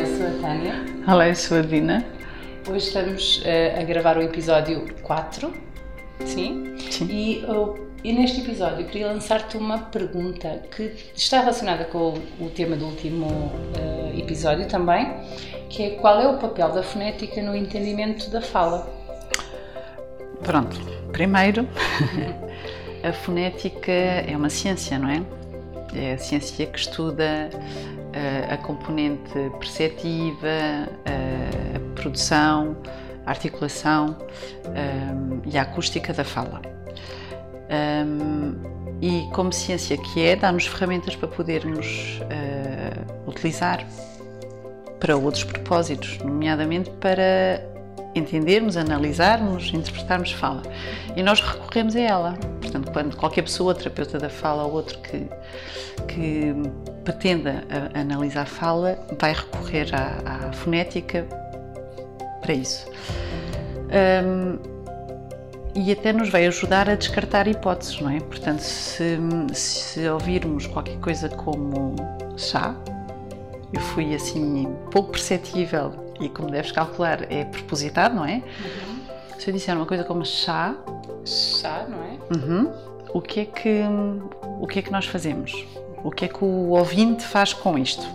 eu sou a Tânia. Olá, eu sou a Dina. Hoje estamos uh, a gravar o episódio 4, sim? Sim. E, uh, e neste episódio eu queria lançar-te uma pergunta que está relacionada com o, o tema do último uh, episódio também, que é qual é o papel da fonética no entendimento da fala? Pronto, primeiro, a fonética é uma ciência, não é? É a ciência que estuda a componente perceptiva, a produção, a articulação um, e a acústica da fala. Um, e como ciência que é, dá-nos ferramentas para podermos uh, utilizar para outros propósitos, nomeadamente para entendermos, analisarmos, interpretarmos fala. E nós recorremos a ela. Portanto, quando qualquer pessoa, terapeuta da fala ou outro que, que pretenda a, analisar fala, vai recorrer à, à fonética para isso. Um, e até nos vai ajudar a descartar hipóteses, não é? Portanto, se, se ouvirmos qualquer coisa como chá, eu fui assim pouco perceptível e como deves calcular é propositado, não é? Uhum. Se eu disser uma coisa como chá, chá, não é? Uhum, o que é que o que é que nós fazemos? O que é que o ouvinte faz com isto?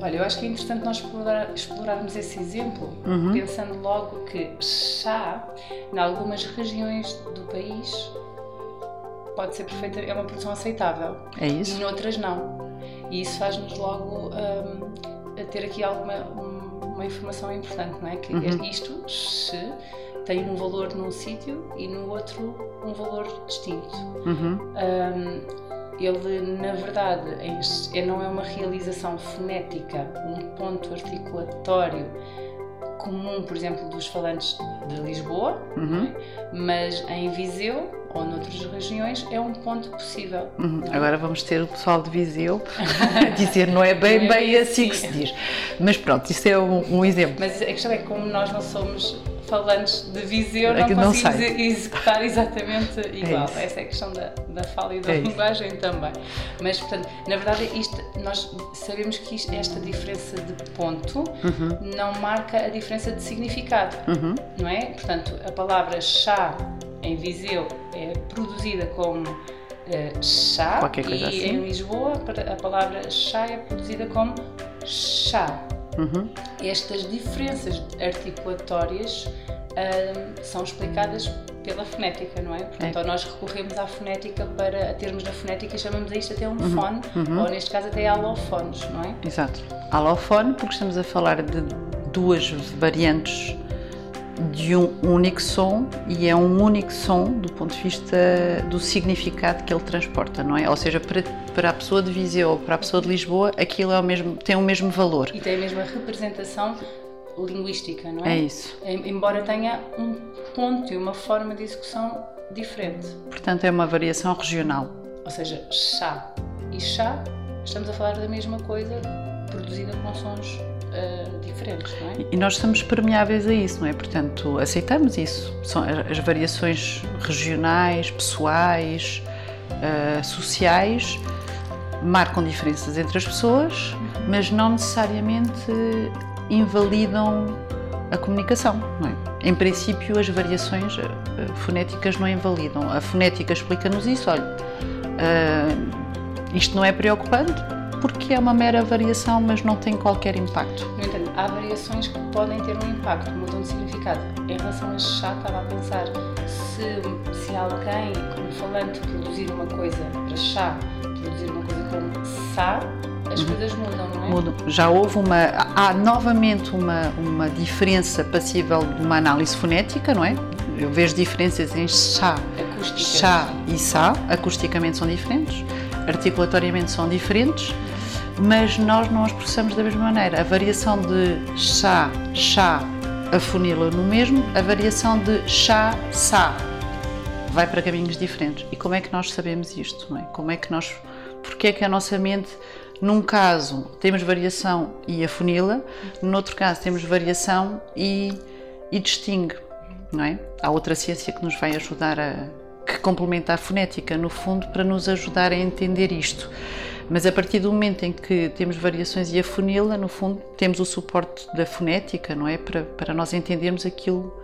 Olha, eu acho que é interessante nós explorar, explorarmos esse exemplo, uhum. pensando logo que chá, em algumas regiões do país, pode ser perfeita, é uma produção aceitável. É isso? E em outras não. E isso faz-nos logo um, ter aqui alguma uma informação importante, não é? Que uhum. isto se tem um valor num sítio e no outro um valor distinto. Uhum. Um, ele, na verdade, é, não é uma realização fonética, um ponto articulatório comum, por exemplo, dos falantes de Lisboa, uhum. é? mas em Viseu ou noutras regiões é um ponto possível. Uhum. É? Agora vamos ter o pessoal de Viseu a dizer não é bem, não é bem assim que se diz. Mas pronto, isso é um, um exemplo. Mas a questão é que como nós não somos falantes de Viseu, não, não conseguimos sei. executar exatamente é igual. É Essa é a questão da, da fala e da é linguagem também. Mas, portanto, na verdade, isto, nós sabemos que isto, esta diferença de ponto uhum. não marca a diferença de significado, uhum. não é? Portanto, a palavra chá em Viseu é produzida como uh, chá e assim. em Lisboa a palavra chá é produzida como chá. Uhum. Estas diferenças articulatórias uh, são explicadas pela fonética, não é? Portanto, é. nós recorremos à fonética para termos na fonética chamamos a isto até um uhum. fone, uhum. ou neste caso até alofones, não é? Exato. Alofone, porque estamos a falar de duas variantes de um único som e é um único som do ponto de vista do significado que ele transporta, não é? Ou seja, para, para a pessoa de Viseu ou para a pessoa de Lisboa, aquilo é o mesmo, tem o mesmo valor. E tem a mesma representação linguística, não é? É isso. Embora tenha um ponto e uma forma de execução diferente. Portanto, é uma variação regional. Ou seja, chá e chá, estamos a falar da mesma coisa produzida com sons uh, diferentes, não é? E nós somos permeáveis a isso, não é? Portanto, aceitamos isso. São as variações regionais, pessoais, uh, sociais, marcam diferenças entre as pessoas, mas não necessariamente invalidam a comunicação, não é? Em princípio, as variações uh, fonéticas não invalidam. A fonética explica-nos isso, olha, uh, isto não é preocupante, porque é uma mera variação, mas não tem qualquer impacto. No entanto, há variações que podem ter um impacto, mudam de significado. Em relação a chá, estava a pensar se, se alguém, como falante, produzir uma coisa para chá, produzir uma coisa como sá, as uhum. coisas mudam, não é? Mudam. Já houve uma. Há novamente uma, uma diferença passível de uma análise fonética, não é? Eu vejo diferenças em chá, chá e sá, acusticamente são diferentes, articulatoriamente são diferentes mas nós não as processamos da mesma maneira. A variação de chá, chá, afunila no mesmo, a variação de chá, sá vai para caminhos diferentes. E como é que nós sabemos isto? Não é? Como é que nós, porque é que a nossa mente, num caso temos variação e afunila, outro caso temos variação e, e distingue, não é? Há outra ciência que nos vai ajudar a que complementa a fonética no fundo para nos ajudar a entender isto. Mas a partir do momento em que temos variações e afunila, no fundo, temos o suporte da fonética, não é? Para, para nós entendermos aquilo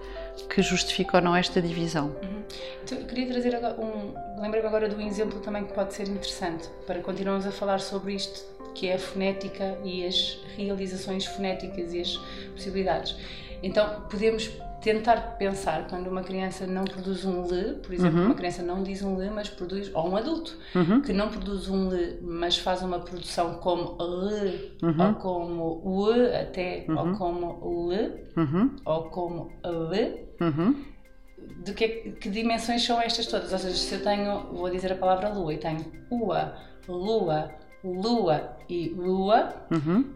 que justifica ou não esta divisão. Uhum. Queria trazer agora um. Lembrei-me agora do exemplo também que pode ser interessante para continuarmos a falar sobre isto, que é a fonética e as realizações fonéticas e as possibilidades. Então, podemos tentar pensar quando uma criança não produz um L, por exemplo, uhum. uma criança não diz um L, mas produz, ou um adulto uhum. que não produz um L, mas faz uma produção como L, uhum. ou como U até, ou uhum. como L, uhum. ou como L. Uhum. De que, que dimensões são estas todas? Ou seja, se eu tenho, vou dizer a palavra lua e tenho ua, lua, lua e lua,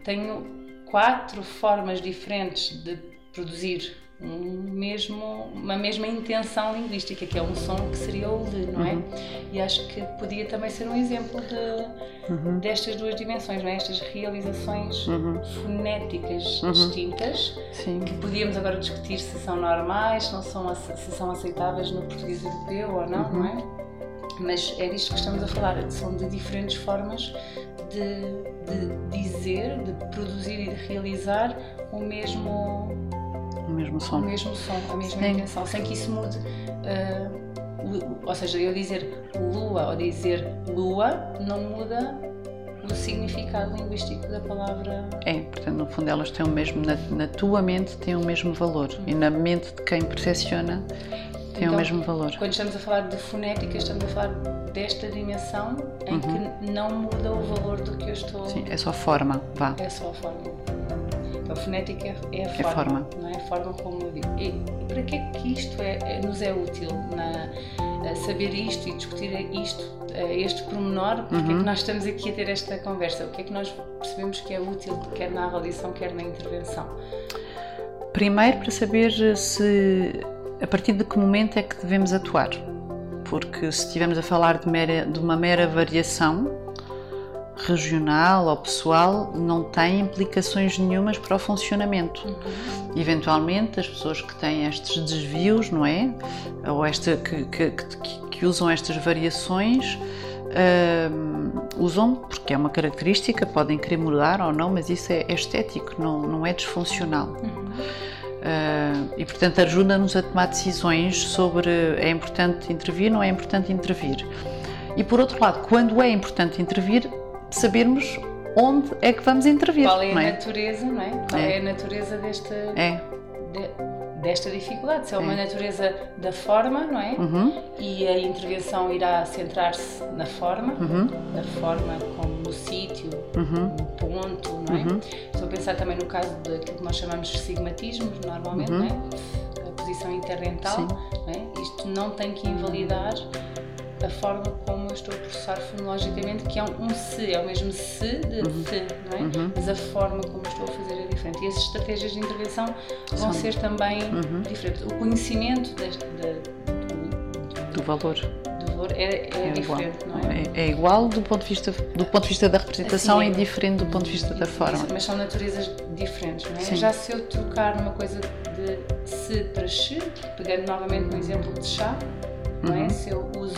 tenho quatro formas diferentes de produzir um mesmo, uma mesma intenção linguística, que é um som que seria o de, não é? Uhum. E acho que podia também ser um exemplo de, uhum. destas duas dimensões, não é? Estas realizações uhum. fonéticas uhum. distintas, Sim. que podíamos agora discutir se são normais, se, não são, se são aceitáveis no português europeu ou não, não é? Uhum. Mas é disto que estamos a falar, são de diferentes formas de, de dizer, de produzir e de realizar o mesmo o mesmo som. O mesmo som, a mesma Sim. intenção, sem que isso mude. Uh, ou seja, eu dizer lua ou dizer lua não muda o significado linguístico da palavra. É, portanto, no fundo elas têm o mesmo, na, na tua mente têm o mesmo valor e na mente de quem percepciona tem então, o mesmo valor. Quando estamos a falar de fonética, estamos a falar desta dimensão em uhum. que não muda o valor do que eu estou. Sim, é só forma, vá. É só forma. A fonética é, é a forma, é forma. Não é? a forma como eu digo. E, para que é que isto é, é nos é útil? Na, saber isto e discutir isto, este pormenor, porque uhum. é que uhum. nós estamos aqui a ter esta conversa? O que é que nós percebemos que é útil, quer na avaliação, quer na intervenção? Primeiro, para saber se a partir de que momento é que devemos atuar. Porque se estivermos a falar de, mera, de uma mera variação, regional ou pessoal não tem implicações nenhumas para o funcionamento. Uhum. Eventualmente, as pessoas que têm estes desvios, não é? Ou esta, que, que, que, que usam estas variações, uh, usam porque é uma característica, podem querer mudar ou não, mas isso é, é estético, não, não é disfuncional. Uhum. Uh, e portanto ajuda-nos a tomar decisões sobre é importante intervir, não é importante intervir. E por outro lado, quando é importante intervir, sabermos onde é que vamos intervir. Qual é a é? natureza, não é? Qual é, é a natureza desta, é. de, desta dificuldade? Se é uma é. natureza da forma, não é? Uhum. E a intervenção irá centrar-se na forma, uhum. na forma como no sítio, uhum. no ponto, não é? Uhum. Estou a pensar também no caso daquilo que nós chamamos de sigmatismos, normalmente, uhum. não é? A posição interdental, não é? Isto não tem que invalidar a forma como eu estou a processar fonologicamente, que é um, um se, é o mesmo se de uhum. se, não é? Uhum. Mas a forma como estou a fazer é diferente. E as estratégias de intervenção vão São. ser também uhum. diferentes. O conhecimento deste, de, do, do, valor. Do valor é, é, é diferente, igual. não é? é? é? igual do ponto de vista, do ponto de vista da representação Sim, e diferente do ponto de vista da forma. Mas são naturezas diferentes, não é? Sim. Já se eu trocar uma coisa de se para xe, pegando novamente no exemplo de chá, não é? Uhum. Se eu uso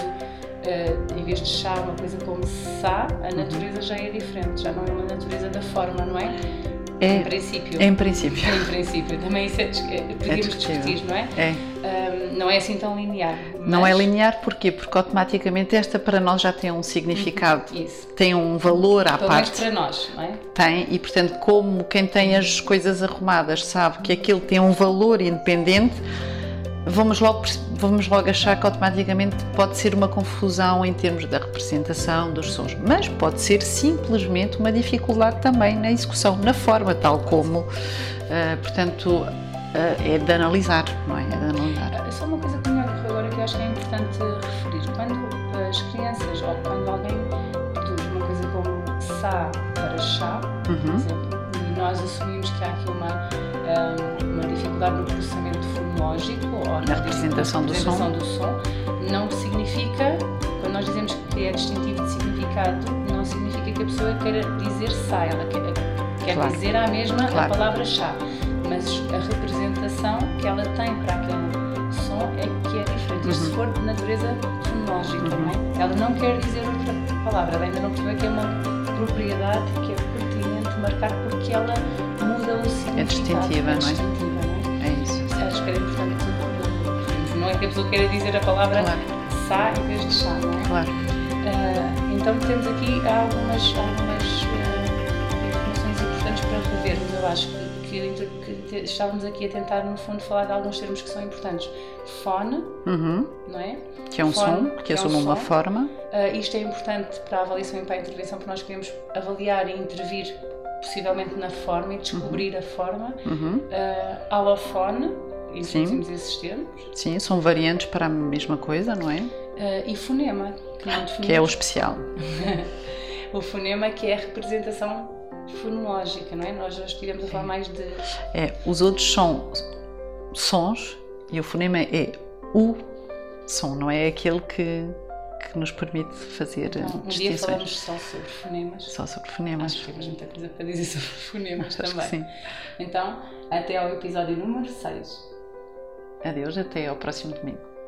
uh, em vez de chá, uma coisa como sa, a natureza já é diferente, já não é uma natureza da forma, não é? É, em princípio. Em princípio. Em princípio. Também isso é, é podíamos é discutir, não é? É. Um, não é assim tão linear. Mas... Não é linear porquê? Porque automaticamente esta para nós já tem um significado, uhum. isso. tem um valor à Pelo parte. para nós, não é? Tem, e portanto, como quem tem as coisas arrumadas sabe que aquilo tem um valor independente, vamos logo, vamos logo achar que automaticamente pode ser uma confusão em termos da representação dos sons, mas pode ser simplesmente uma dificuldade também na execução, na forma, tal como, uh, portanto, uh, é de analisar, não é? É de analisar. É só uma coisa que me ocorreu agora que eu acho que é importante referir. Quando as crianças ou quando alguém produz uma coisa como sa para chá, uhum. por exemplo, nós assumimos que há aqui uma, um, uma dificuldade no processamento fonológico ou na representação, do, som. do som, não significa, quando nós dizemos que é distintivo de significado, não significa que a pessoa queira dizer sa, ela quer, quer claro. dizer a mesma claro. a palavra chá, mas a representação que ela tem para aquele som é que é diferente. Uhum. se for de natureza fonológica, uhum. não é? Ela não quer dizer outra palavra, ela ainda não percebeu que é uma propriedade que é marcar porque ela muda o significado. É distintiva, é não é? Distintiva, não é? É isso. Acho que era importante não é que a pessoa queira dizer a palavra claro. sa em vez de chá, não é? Claro. Uh, então temos aqui algumas, algumas uh, informações importantes para revermos, eu acho que que, estávamos aqui a tentar, no fundo, falar de alguns termos que são importantes. Fone, uhum. não é? Que é um Fone, som, que, que assume é um uma forma. Uh, isto é importante para a avaliação e para a intervenção, porque nós queremos avaliar e intervir possivelmente na forma e descobrir uhum. a forma. Uhum. Uh, alofone, introduzimos esses termos. Sim, são variantes para a mesma coisa, não é? Uh, e fonema, que não definimos. Que é o especial. o fonema que é a representação fonológica, não é? Nós já estivemos a falar mais de. É, os outros são sons e o fonema é o som, não é aquele que, que nos permite fazer não, um dia falamos só sobre fonemas. Só sobre fonemas. Acho que temos muita coisa para dizer sobre fonemas Acho também. sim. Então, até ao episódio número 6. Adeus, até ao próximo domingo.